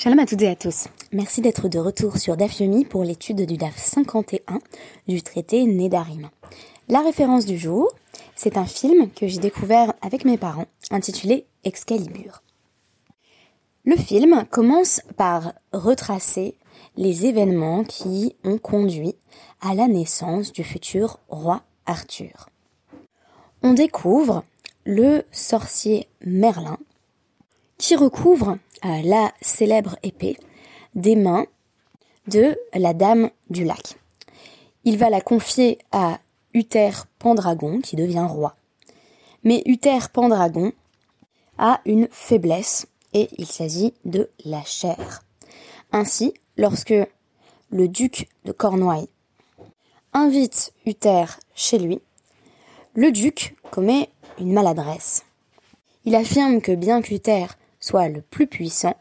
Shalom à toutes et à tous. Merci d'être de retour sur DAF Yomi pour l'étude du DAF 51 du traité Nedarim. La référence du jour, c'est un film que j'ai découvert avec mes parents intitulé Excalibur. Le film commence par retracer les événements qui ont conduit à la naissance du futur roi Arthur. On découvre le sorcier Merlin qui recouvre euh, la célèbre épée des mains de la dame du lac. Il va la confier à Uther Pendragon, qui devient roi. Mais Uther Pendragon a une faiblesse, et il s'agit de la chair. Ainsi, lorsque le duc de Cornouailles invite Uther chez lui, le duc commet une maladresse. Il affirme que bien qu'Uther soit le plus puissant,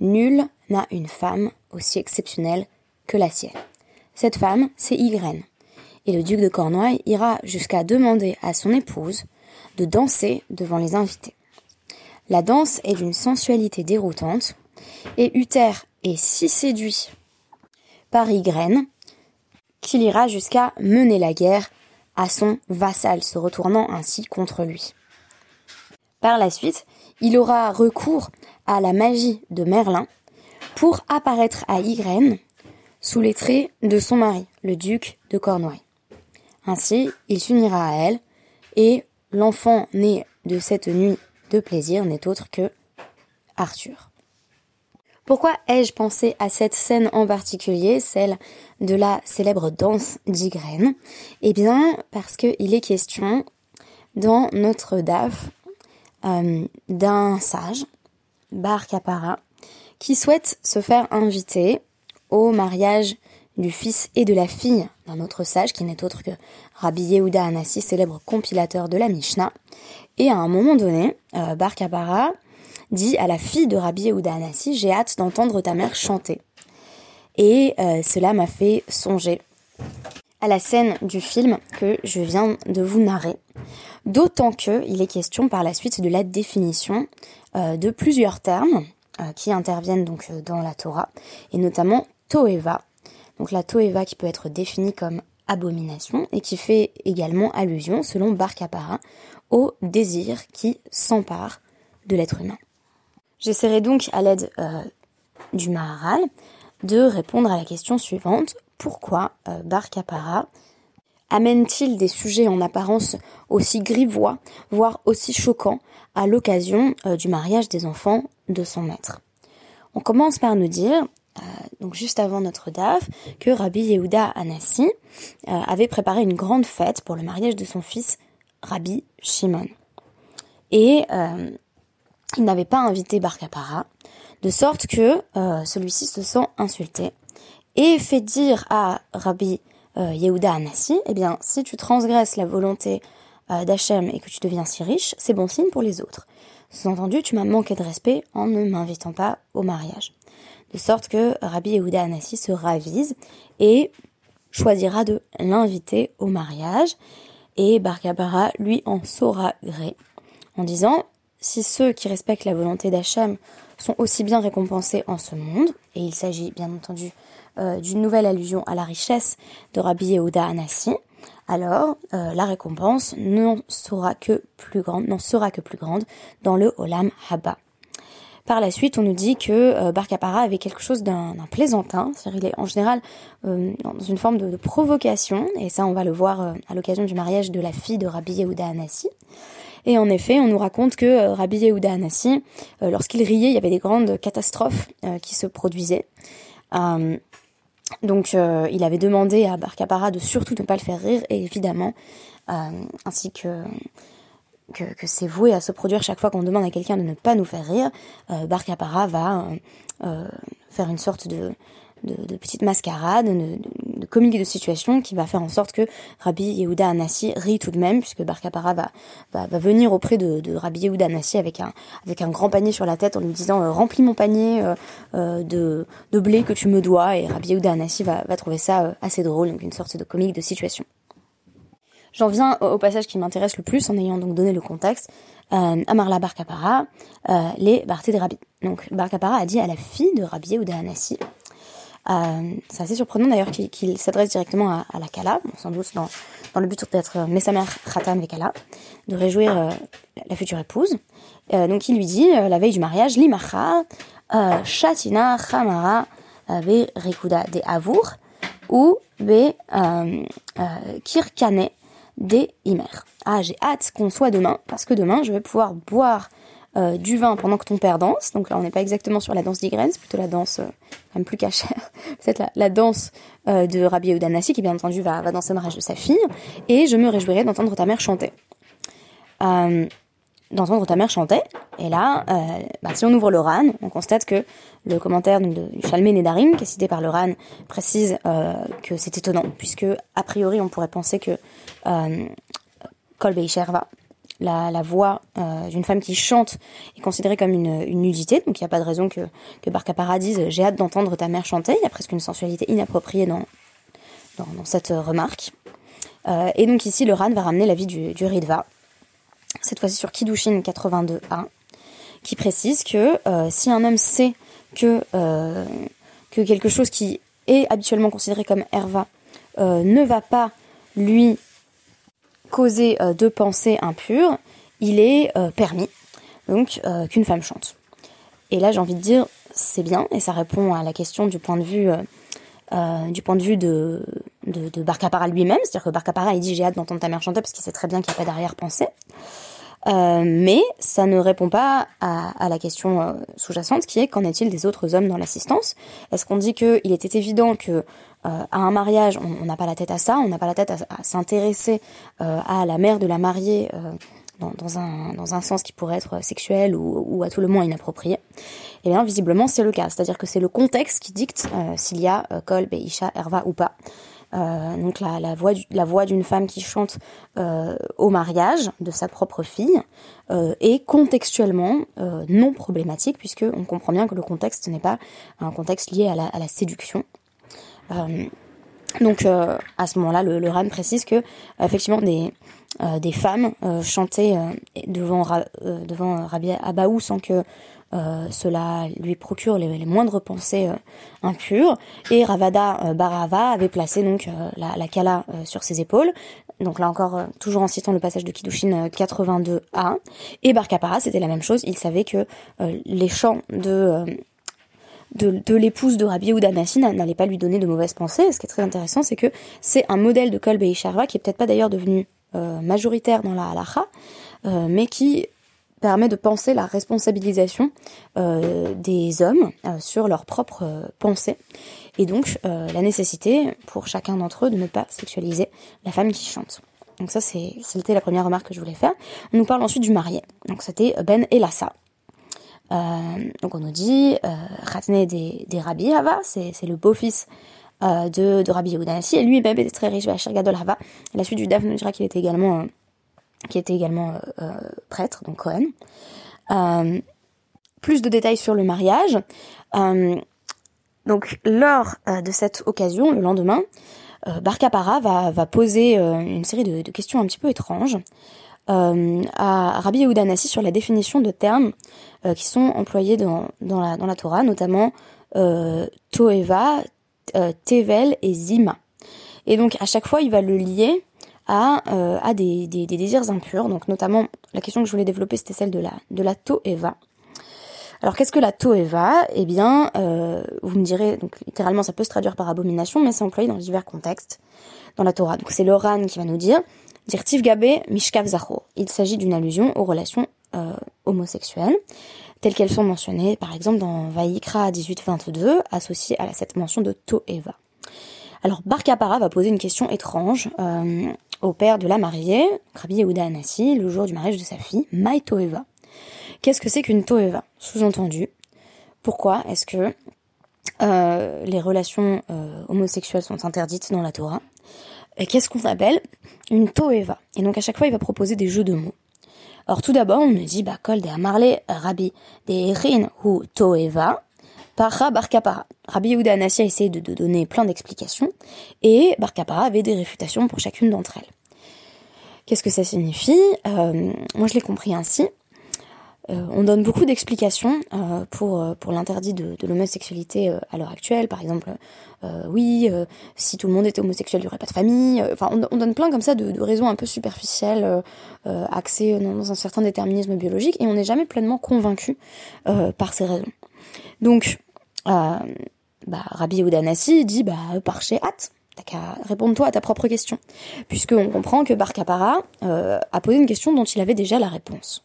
nul n'a une femme aussi exceptionnelle que la sienne. Cette femme, c'est Ygraine. Et le duc de Cornouailles ira jusqu'à demander à son épouse de danser devant les invités. La danse est d'une sensualité déroutante, et Uther est si séduit par Ygraine qu'il ira jusqu'à mener la guerre à son vassal, se retournant ainsi contre lui. Par la suite, il aura recours à la magie de Merlin pour apparaître à Ygraine sous les traits de son mari, le duc de Cornouailles. Ainsi, il s'unira à elle et l'enfant né de cette nuit de plaisir n'est autre que Arthur. Pourquoi ai-je pensé à cette scène en particulier, celle de la célèbre danse d'Ygraine? Eh bien, parce qu'il est question dans notre DAF euh, d'un sage, Bar Kapara, qui souhaite se faire inviter au mariage du fils et de la fille d'un autre sage qui n'est autre que Rabbi Yehuda Anassi, célèbre compilateur de la Mishnah. Et à un moment donné, euh, Bar Kapara dit à la fille de Rabbi Yehuda Anassi, j'ai hâte d'entendre ta mère chanter. Et euh, cela m'a fait songer à la scène du film que je viens de vous narrer. D'autant que il est question par la suite de la définition euh, de plusieurs termes euh, qui interviennent donc euh, dans la Torah, et notamment Toeva. Donc la Toeva qui peut être définie comme abomination et qui fait également allusion, selon Bar au désir qui s'empare de l'être humain. J'essaierai donc à l'aide du Maharal de répondre à la question suivante pourquoi euh, Bar amène-t-il des sujets en apparence aussi grivois, voire aussi choquants, à l'occasion euh, du mariage des enfants de son maître? On commence par nous dire, euh, donc juste avant notre DAF, que Rabbi Yehuda Anassi avait préparé une grande fête pour le mariage de son fils Rabbi Shimon. Et il n'avait pas invité Bar de sorte que celui-ci se sent insulté et fait dire à Rabbi euh, Yehuda Anassi, eh bien, si tu transgresses la volonté euh, d'Hachem et que tu deviens si riche, c'est bon signe pour les autres. Sous-entendu, tu m'as manqué de respect en ne m'invitant pas au mariage. De sorte que Rabbi Yehuda Anassi se ravise et choisira de l'inviter au mariage. Et Barkabara lui en saura gré en disant si ceux qui respectent la volonté d'Hachem sont aussi bien récompensés en ce monde, et il s'agit bien entendu euh, d'une nouvelle allusion à la richesse de Rabbi Yehuda Anassi, alors euh, la récompense n'en sera que plus grande, dans le Olam Haba. Par la suite, on nous dit que euh, Bar avait quelque chose d'un plaisantin, c'est-à-dire il est en général euh, dans une forme de, provocation, et ça on va le voir à l'occasion du mariage de la fille de Rabbi Yehuda Anassi. Et en effet, on nous raconte que Rabbi Yehuda Anassi, lorsqu'il riait, il y avait des grandes catastrophes qui se produisaient. Donc euh, il avait demandé à Barcapara de surtout ne pas le faire rire et évidemment, euh, ainsi que, que, c'est voué à se produire chaque fois qu'on demande à quelqu'un de ne pas nous faire rire, euh, Barcapara va euh, faire une sorte de, de, petite mascarade, de, de, comique de situation qui va faire en sorte que Rabbi Yehuda Anassi rit tout de même, puisque Barkapara va, va, venir auprès de, de Rabbi Yehuda Anassi avec un, grand panier sur la tête en lui disant euh, remplis mon panier euh, euh, de, de blé que tu me dois, et Rabbi Yehuda Anassi va, trouver ça assez drôle, donc une sorte de comique de situation. J'en viens au, passage qui m'intéresse le plus en ayant donc donné le contexte. Euh, Amarla Bar euh, les Barthé de Rabbi. Donc Bar a dit à la fille de Rabbi Yehuda Anassi, euh, c'est assez surprenant d'ailleurs qu'il s'adresse directement à, la Kala, sans doute dans, dans le but d'être Messamer Khatan Vekala, de réjouir euh, la future épouse. Euh, donc il lui dit, la veille du mariage, Limacha, Shatina, Chamara, Be Rikuda de Avour, ou Be Kirkane de Imer. Ah, j'ai hâte qu'on soit demain, parce que demain, je vais pouvoir boire euh, du vin pendant que ton père danse. Donc là, on n'est pas exactement sur la danse d'Igraine, c'est plutôt la danse euh, quand même plus cachère. c'est la, la, danse euh, de Rabbi Yehuda qui bien entendu va, danser le mariage de sa fille. Et je me réjouirai d'entendre ta mère chanter. d'entendre ta mère chanter. Et là, bah, si on ouvre le RAN, on constate que le commentaire de, Chalmé Nedarim, qui est cité par le RAN, précise que c'est étonnant, puisque a priori on pourrait penser que Kol Beisherva, la, voix euh, d'une femme qui chante est considérée comme une, nudité, donc il n'y a pas de raison que, que Barca Paradise, j'ai hâte d'entendre ta mère chanter, il y a presque une sensualité inappropriée dans, dans, cette remarque. Euh, et donc ici, le RAN va ramener l'avis du, du Ridva, cette fois-ci sur Kiddushin 82a, qui précise que euh, si un homme sait que, que quelque chose qui est habituellement considéré comme Herva ne va pas lui causer euh, de pensées impures, il est euh, permis donc euh, qu'une femme chante. Et là, j'ai envie de dire, c'est bien, et ça répond à la question du point de vue de vue de, Barcapara lui-même, c'est-à-dire que Barcapara il dit j'ai hâte d'entendre ta mère chanter parce qu'il sait très bien qu'il n'y a pas d'arrière-pensée. mais ça ne répond pas à, la question sous-jacente qui est qu'en est-il des autres hommes dans l'assistance? Est-ce qu'on dit qu'il était évident que à un mariage, on n'a pas la tête à ça, on n'a pas la tête à, s'intéresser euh, à la mère de la mariée euh, dans, dans, un, dans un sens qui pourrait être sexuel ou, ou à tout le moins inapproprié. Et eh bien visiblement c'est le cas, c'est-à-dire que c'est le contexte qui dicte s'il y a Kol, Beisha, Herva ou pas. Euh, donc la, la voix la voix d'une femme qui chante euh, au mariage de sa propre fille euh, est contextuellement non problématique puisque on comprend bien que le contexte n'est pas un contexte lié à la, à la séduction euh, donc euh, à ce moment-là, le, le, RAN précise que effectivement des euh, des femmes chantaient devant devant Rabbi Abaou sans que cela lui procure les, moindres pensées impures. Et Ravada Barava avait placé donc la, la kala sur ses épaules. Donc là encore, toujours en citant le passage de Kiddushin 82a. Et Barkapara, c'était la même chose. Il savait que les chants de de, l'épouse de Rabbi Yehuda Nassi n'allait pas lui donner de mauvaises pensées. Ce qui est très intéressant, c'est que c'est un modèle de Kol Sharva qui est peut-être pas d'ailleurs devenu euh, majoritaire dans la halacha, euh, mais qui permet de penser la responsabilisation euh, des hommes sur leurs propres pensées et donc la nécessité pour chacun d'entre eux de ne pas sexualiser la femme qui chante. Donc ça, c'était la première remarque que je voulais faire. On nous parle ensuite du marié. Donc c'était Ben Elassa. Euh, donc on nous dit euh, des, Rabbi Hava, c'est le beau-fils euh, de, de Rabbi Yehuda et lui-même était très riche, Bachir Gadol Hava. La suite du Daf, nous dira qu'il était également, euh, était également prêtre, donc Cohen. plus de détails sur le mariage. donc lors de cette occasion, le lendemain, Barkapara va, va poser une série de, questions un petit peu étranges euh, à Rabbi Yehuda Nassi sur la définition de termes euh, qui sont employés dans, dans, la, dans la Torah, notamment euh, Toeva, euh, Tevel et Zima. Et donc à chaque fois, il va le lier à, euh, à des, des, des, désirs impurs. Donc notamment, la question que je voulais développer, c'était celle de la, de la Toeva. Alors qu'est-ce que la Toeva? Eh bien, euh, vous me direz, donc littéralement ça peut se traduire par abomination, mais c'est employé dans divers contextes dans la Torah. Donc c'est l'Oran qui va nous dire Dirtiv Gabé Mishkav. Il s'agit d'une allusion aux relations euh, homosexuelles, telles qu'elles sont mentionnées par exemple dans Vaikra 1822, associées à cette mention de Toeva. Alors Barkapara va poser une question étrange euh, au père de la mariée, Rabbi Yehuda Anassi, le jour du mariage de sa fille, Mai Toeva. Qu'est-ce que c'est qu'une Toeva Sous-entendu, pourquoi est-ce que euh, les relations homosexuelles sont interdites dans la Torah? Qu'est-ce qu'on appelle une toeva. Et donc à chaque fois, il va proposer des jeux de mots. Alors tout d'abord, on nous dit, bah, kol de amarle rabbi de rin ou toeva, para barkapara. Rabbi Yehuda Anassia a essayé de, donner plein d'explications, et barkapara avait des réfutations pour chacune d'entre elles. Qu'est-ce que ça signifie? Moi, je l'ai compris ainsi. Euh, on donne beaucoup d'explications euh, pour, euh, pour l'interdit de, de l'homosexualité à l'heure actuelle. Par exemple, oui, si tout le monde était homosexuel, il n'y aurait pas de famille. Enfin, on, donne plein comme ça de, raisons un peu superficielles, axées dans, un certain déterminisme biologique, et on n'est jamais pleinement convaincu par ces raisons. Donc, bah, Rabbi Yehuda dit, bah, par chez hâte. T'as qu'à répondre toi à ta propre question. Puisqu'on comprend que Bar Kapara a posé une question dont il avait déjà la réponse.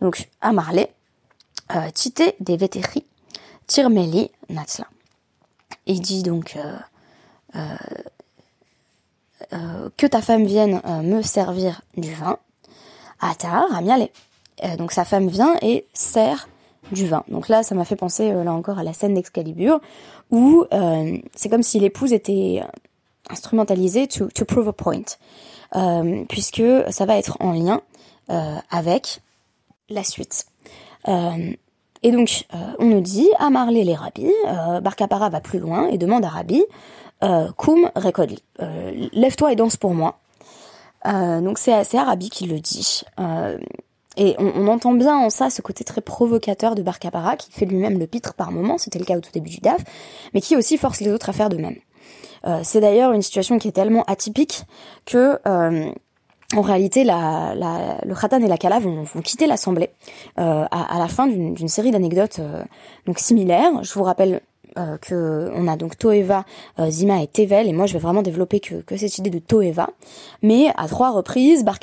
Donc, Amarle, euh, Tite des Vétéri, Tirmeli, Natsla. Il dit donc euh, euh, que ta femme vienne me servir du vin. Atar, Amiale. donc sa femme vient et sert du vin. Donc là, ça m'a fait penser là encore à la scène d'Excalibur, où c'est comme si l'épouse était instrumentalisée to, to prove a point, puisque ça va être en lien avec la suite. Euh, et donc, euh, on nous dit, à Marley les rabbis, euh, Barkapara va plus loin et demande à Rabbi, euh, Koum rekodli, lève-toi et danse pour moi. donc c'est Arabi qui le dit. et on, entend bien en ça ce côté très provocateur de Barkapara, qui fait lui-même le pitre par moment, c'était le cas au tout début du DAF, mais qui aussi force les autres à faire de même. c'est d'ailleurs une situation qui est tellement atypique que en réalité, la, la, le Khatan et la Kala vont, quitter l'Assemblée euh, à, à, la fin d'une série d'anecdotes euh, donc similaires. Je vous rappelle euh, que on a donc Toeva, euh, Zima et Tevel, et moi je vais vraiment développer que, que cette idée de Toeva. Mais à trois reprises, Bar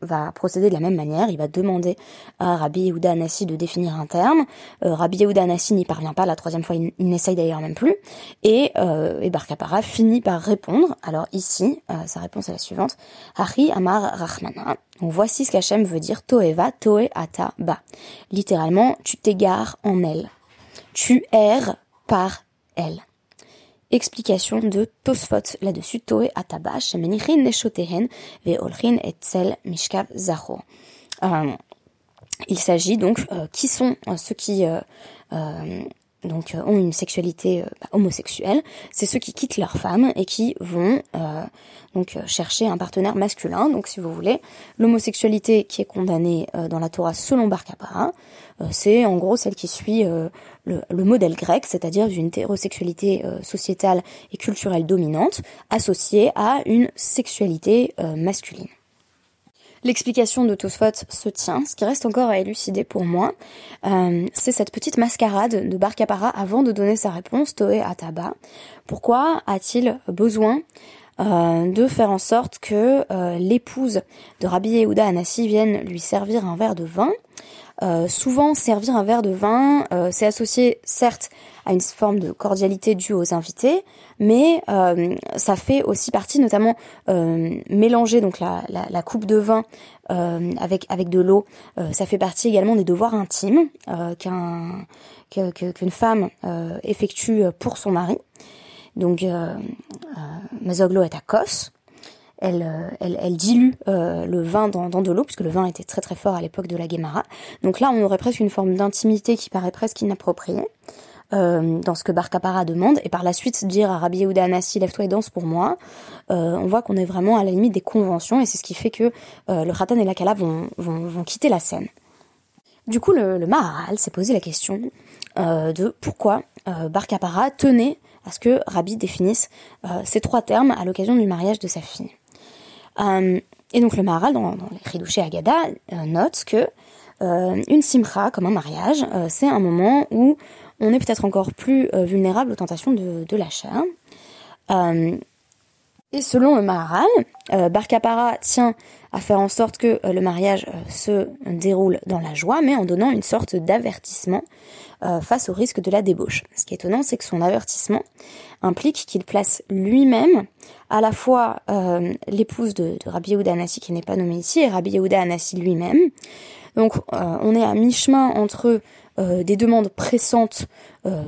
va, procéder de la même manière. Il va demander à Rabbi Yehuda Anassi de définir un terme. Euh, Rabbi Yehuda Anassi n'y parvient pas. La troisième fois, il, n'essaye d'ailleurs même plus. Et, euh, et Bar finit par répondre. Alors ici, euh, sa réponse est la suivante. Hari Amar Rachmana. Donc voici ce qu'Hachem veut dire Toeva, Toe Ata Ba. Littéralement, tu t'égares en elle. Tu erres par elle. Explication de Tosfot là-dessus. Toe atabash menichin neshotehen veolchin etzel mishkav zacho. Euh, il s'agit donc euh, qui sont euh, ceux qui donc ont une sexualité bah, homosexuelle, c'est ceux qui quittent leur femme et qui vont donc chercher un partenaire masculin. Donc si vous voulez, l'homosexualité qui est condamnée dans la Torah selon Bar c'est en gros celle qui suit le, modèle grec, c'est-à-dire d'une hétérosexualité euh, sociétale et culturelle dominante, associée à une sexualité euh, masculine. L'explication de Tosfot se tient. Ce qui reste encore à élucider pour moi, euh, c'est cette petite mascarade de Bar avant de donner sa réponse, Toé Ataba. Pourquoi a-t-il besoin de faire en sorte que l'épouse de Rabbi Yehuda Anassi vienne lui servir un verre de vin? Euh, souvent, servir un verre de vin, euh, c'est associé certes à une forme de cordialité due aux invités, mais euh, ça fait aussi partie, notamment mélanger donc la, la, coupe de vin avec avec de l'eau, ça fait partie également des devoirs intimes qu'un qu'une femme effectue pour son mari. Donc, euh, Mesoglo est à Kos, elle, euh, elle, dilue euh, le vin dans, dans de l'eau, puisque le vin était très très fort à l'époque de la Guémara. Donc là, on aurait presque une forme d'intimité qui paraît presque inappropriée. Euh, dans ce que Barkapara demande, et par la suite dire à Rabbi Yehuda Anassi, lève-toi et danse pour moi, on voit qu'on est vraiment à la limite des conventions, et c'est ce qui fait que euh, le Khatan et la Kala vont, vont, quitter la scène. Du coup, le, le Maharal s'est posé la question de pourquoi Barkapara tenait à ce que Rabbi définisse ces trois termes à l'occasion du mariage de sa fille. Euh, et donc le Maharal, dans, les Ridouché Agada, euh, note que euh, une simcha, comme un mariage, c'est un moment où on est peut-être encore plus vulnérable aux tentations de, de la chair. et selon le Maharal, Barkapara tient à faire en sorte que le mariage se déroule dans la joie, mais en donnant une sorte d'avertissement face au risque de la débauche. Ce qui est étonnant, c'est que son avertissement implique qu'il place lui-même à la fois euh, l'épouse de, de, Rabbi Yehuda Anassi qui n'est pas nommée ici et Rabbi Yehuda Anassi lui-même. Donc euh, on est à mi-chemin entre euh, des demandes pressantes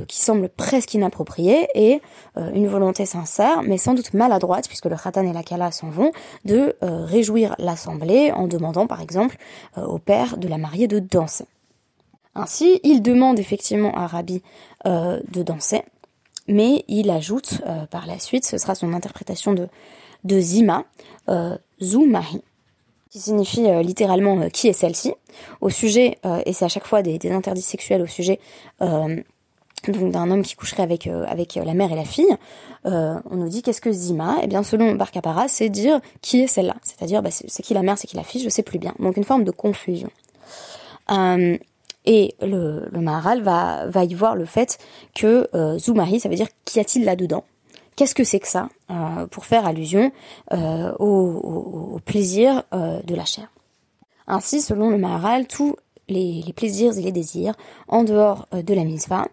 qui semblent presque inappropriées et une volonté sincère, mais sans doute maladroite, puisque le Khatan et la Kala s'en vont, de réjouir l'assemblée en demandant par exemple au père de la mariée de danser. Ainsi, il demande effectivement à Rabbi de danser, mais il ajoute euh, par la suite, ce sera son interprétation de, Zima, euh, Zumahi. qui signifie littéralement qui est celle-ci, au sujet, et c'est à chaque fois des, interdits sexuels au sujet d'un homme qui coucherait avec euh, avec la mère et la fille, euh, on nous dit qu'est-ce que Zima? Eh bien, selon Barcapara, c'est dire qui est celle-là, c'est-à-dire bah, c'est qui la mère, c'est qui la fille, je sais plus bien. Donc une forme de confusion. Euh, et le, le Maharal va y voir le fait que euh, ça veut dire qu'y a-t-il là-dedans? Qu'est-ce que c'est que ça Pour faire allusion au, au, plaisir de la chair? Ainsi, selon le Maharal, tout les, plaisirs et les désirs en dehors euh, de la mitzvah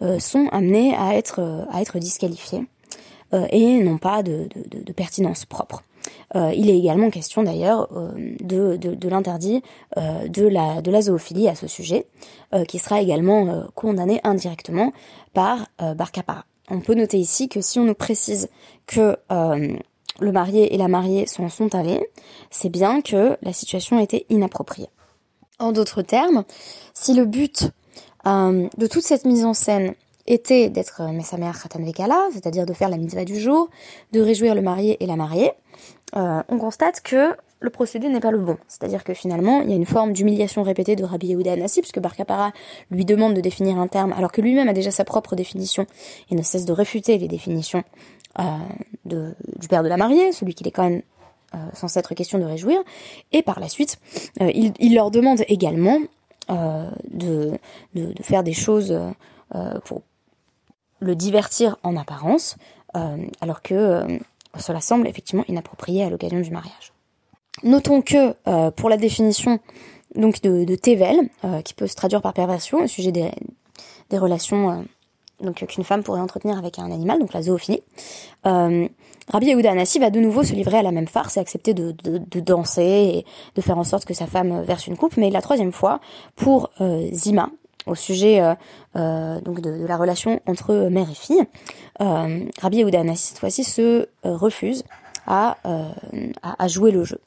euh, sont amenés à être, euh, à être disqualifiés et n'ont pas de, pertinence propre. Il est également question d'ailleurs de, de, l'interdit de, la, de la zoophilie à ce sujet, qui sera également condamné indirectement par Barcapara. On peut noter ici que si on nous précise que le marié et la mariée sont, sont allés, c'est bien que la situation était inappropriée. En d'autres termes, si le but euh, de toute cette mise en scène était d'être euh, Mesamer Khatan Vekala, c'est-à-dire de faire la mitzvah du jour, de réjouir le marié et la mariée, euh, on constate que le procédé n'est pas le bon. C'est-à-dire que finalement, il y a une forme d'humiliation répétée de Rabbi Yehuda Anassi, puisque Barkapara lui demande de définir un terme, alors que lui-même a déjà sa propre définition et ne cesse de réfuter les définitions de, du père de la mariée, celui qu'il est quand même euh, censé être question de réjouir. Et par la suite, euh, il, leur demande également euh, de, faire des choses pour le divertir en apparence, alors que cela semble effectivement inapproprié à l'occasion du mariage. Notons que pour la définition donc de, de Tevel, qui peut se traduire par perversion au sujet des, des relations donc qu'une femme pourrait entretenir avec un animal, donc la zoophilie, Rabbi Yehuda Anassi va de nouveau se livrer à la même farce et accepter de, danser et de faire en sorte que sa femme verse une coupe, mais la troisième fois pour euh, Zima, au sujet euh, euh, donc de, la relation entre mère et fille, Rabbi Yehuda Anassi cette fois-ci se refuse à, à, jouer le jeu.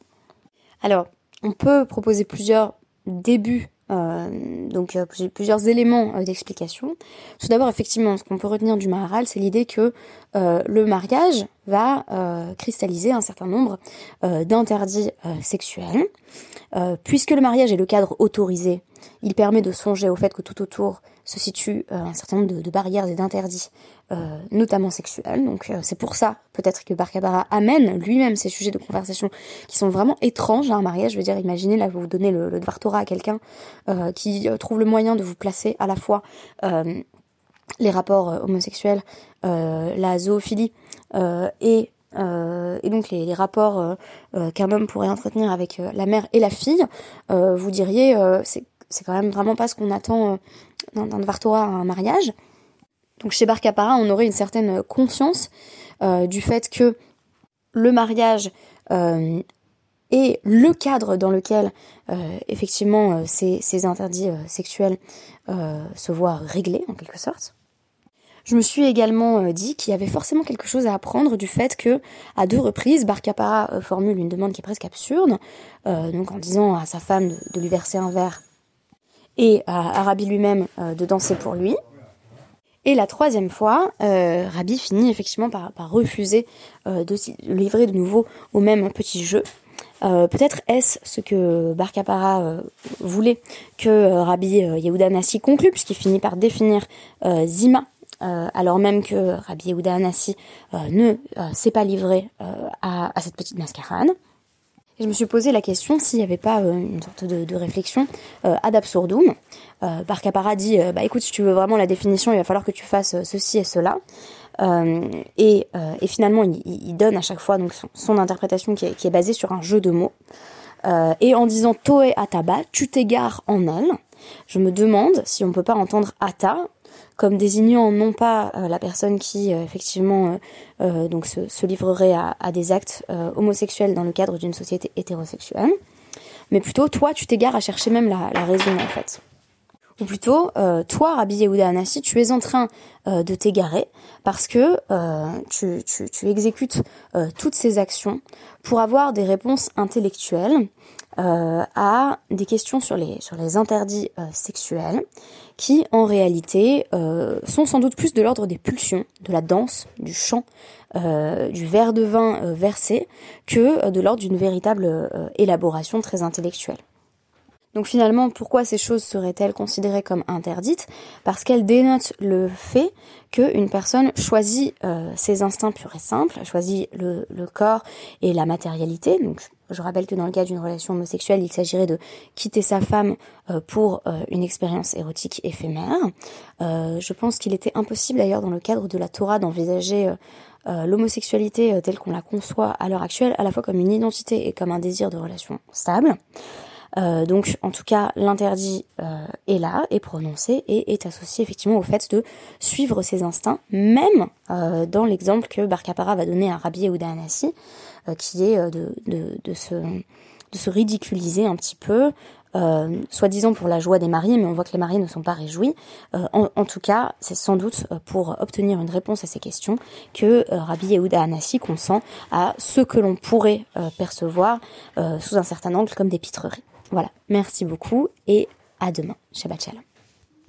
Alors, on peut proposer plusieurs débuts euh, donc euh, plusieurs éléments euh, d'explication. Tout d'abord, effectivement, ce qu'on peut retenir du Maharal, c'est l'idée que le mariage va cristalliser un certain nombre d'interdits sexuels. puisque le mariage est le cadre autorisé, il permet de songer au fait que tout autour se situe un certain nombre de barrières et d'interdits euh, notamment sexuelle. Donc euh, c'est pour ça peut-être que Barcabara amène lui-même ces sujets de conversation qui sont vraiment étranges à un mariage. Je veux dire, imaginez là, vous donnez le, le Dvar Torah à quelqu'un euh, qui trouve le moyen de vous placer à la fois les rapports homosexuels, la zoophilie et et donc les, rapports qu'un homme pourrait entretenir avec la mère et la fille, vous diriez c'est c'est quand même vraiment pas ce qu'on attend dans le Torah à un mariage. Donc chez Barcapara, on aurait une certaine conscience euh, du fait que le mariage euh, est le cadre dans lequel euh, effectivement ces, ces, interdits sexuels se voient réglés en quelque sorte. Je me suis également dit qu'il y avait forcément quelque chose à apprendre du fait que, à deux reprises, Barcapara formule une demande qui est presque absurde, donc en disant à sa femme de, lui verser un verre et à Arabi lui-même de danser pour lui. Et la troisième fois, euh, Rabbi finit effectivement par, refuser euh, de livrer de nouveau au même petit jeu. Euh, peut-être est-ce ce que Barcapara euh, voulait que Rabbi Yehuda Nassi conclue, puisqu'il finit par définir Zima, alors même que Rabbi Yehuda Nassi ne s'est pas livré à, cette petite mascarade. Je me suis posé la question s'il n'y avait pas euh, une sorte de, réflexion euh, ad absurdum. Euh, Barcapara dit, euh, bah écoute, si tu veux vraiment la définition, il va falloir que tu fasses ceci et cela. Et, et, finalement, il, donne à chaque fois donc son, interprétation qui est, basée sur un jeu de mots. et en disant Toe Ataba, tu t'égares en elle. Je me demande si on peut pas entendre Ata comme désignant non pas euh, la personne qui euh, effectivement euh, donc se, livrerait à, des actes homosexuels dans le cadre d'une société hétérosexuelle, mais plutôt toi tu t'égares à chercher même la, raison en fait. Ou plutôt, euh, toi, Rabbi Yehuda Anassi, tu es en train euh, de t'égarer parce que euh, tu, tu, tu, exécutes toutes ces actions pour avoir des réponses intellectuelles à des questions sur les, sur les interdits sexuels qui, en réalité, sont sans doute plus de l'ordre des pulsions, de la danse, du chant, du verre de vin versé, que de l'ordre d'une véritable élaboration très intellectuelle. Donc finalement, pourquoi ces choses seraient-elles considérées comme interdites? Parce qu'elles dénotent le fait qu'une personne choisit euh, ses instincts purs et simples, choisit le, corps et la matérialité. Donc je rappelle que dans le cas d'une relation homosexuelle, il s'agirait de quitter sa femme euh, pour euh, une expérience érotique éphémère. je pense qu'il était impossible d'ailleurs dans le cadre de la Torah d'envisager l'homosexualité telle qu'on la conçoit à l'heure actuelle, à la fois comme une identité et comme un désir de relation stable. Euh, donc en tout cas l'interdit euh, est là, est prononcé et est associé effectivement au fait de suivre ses instincts, même euh, dans l'exemple que Barcapara va donner à Rabbi Yehuda Anassi, qui est de, se, ridiculiser un petit peu, euh, soi-disant pour la joie des mariés, mais on voit que les mariés ne sont pas réjouis. en, tout cas, c'est sans doute pour obtenir une réponse à ces questions que Rabbi Yehuda Anassi consent à ce que l'on pourrait percevoir sous un certain angle comme des pitreries. Voilà, merci beaucoup et à demain. Shabbat Shalom.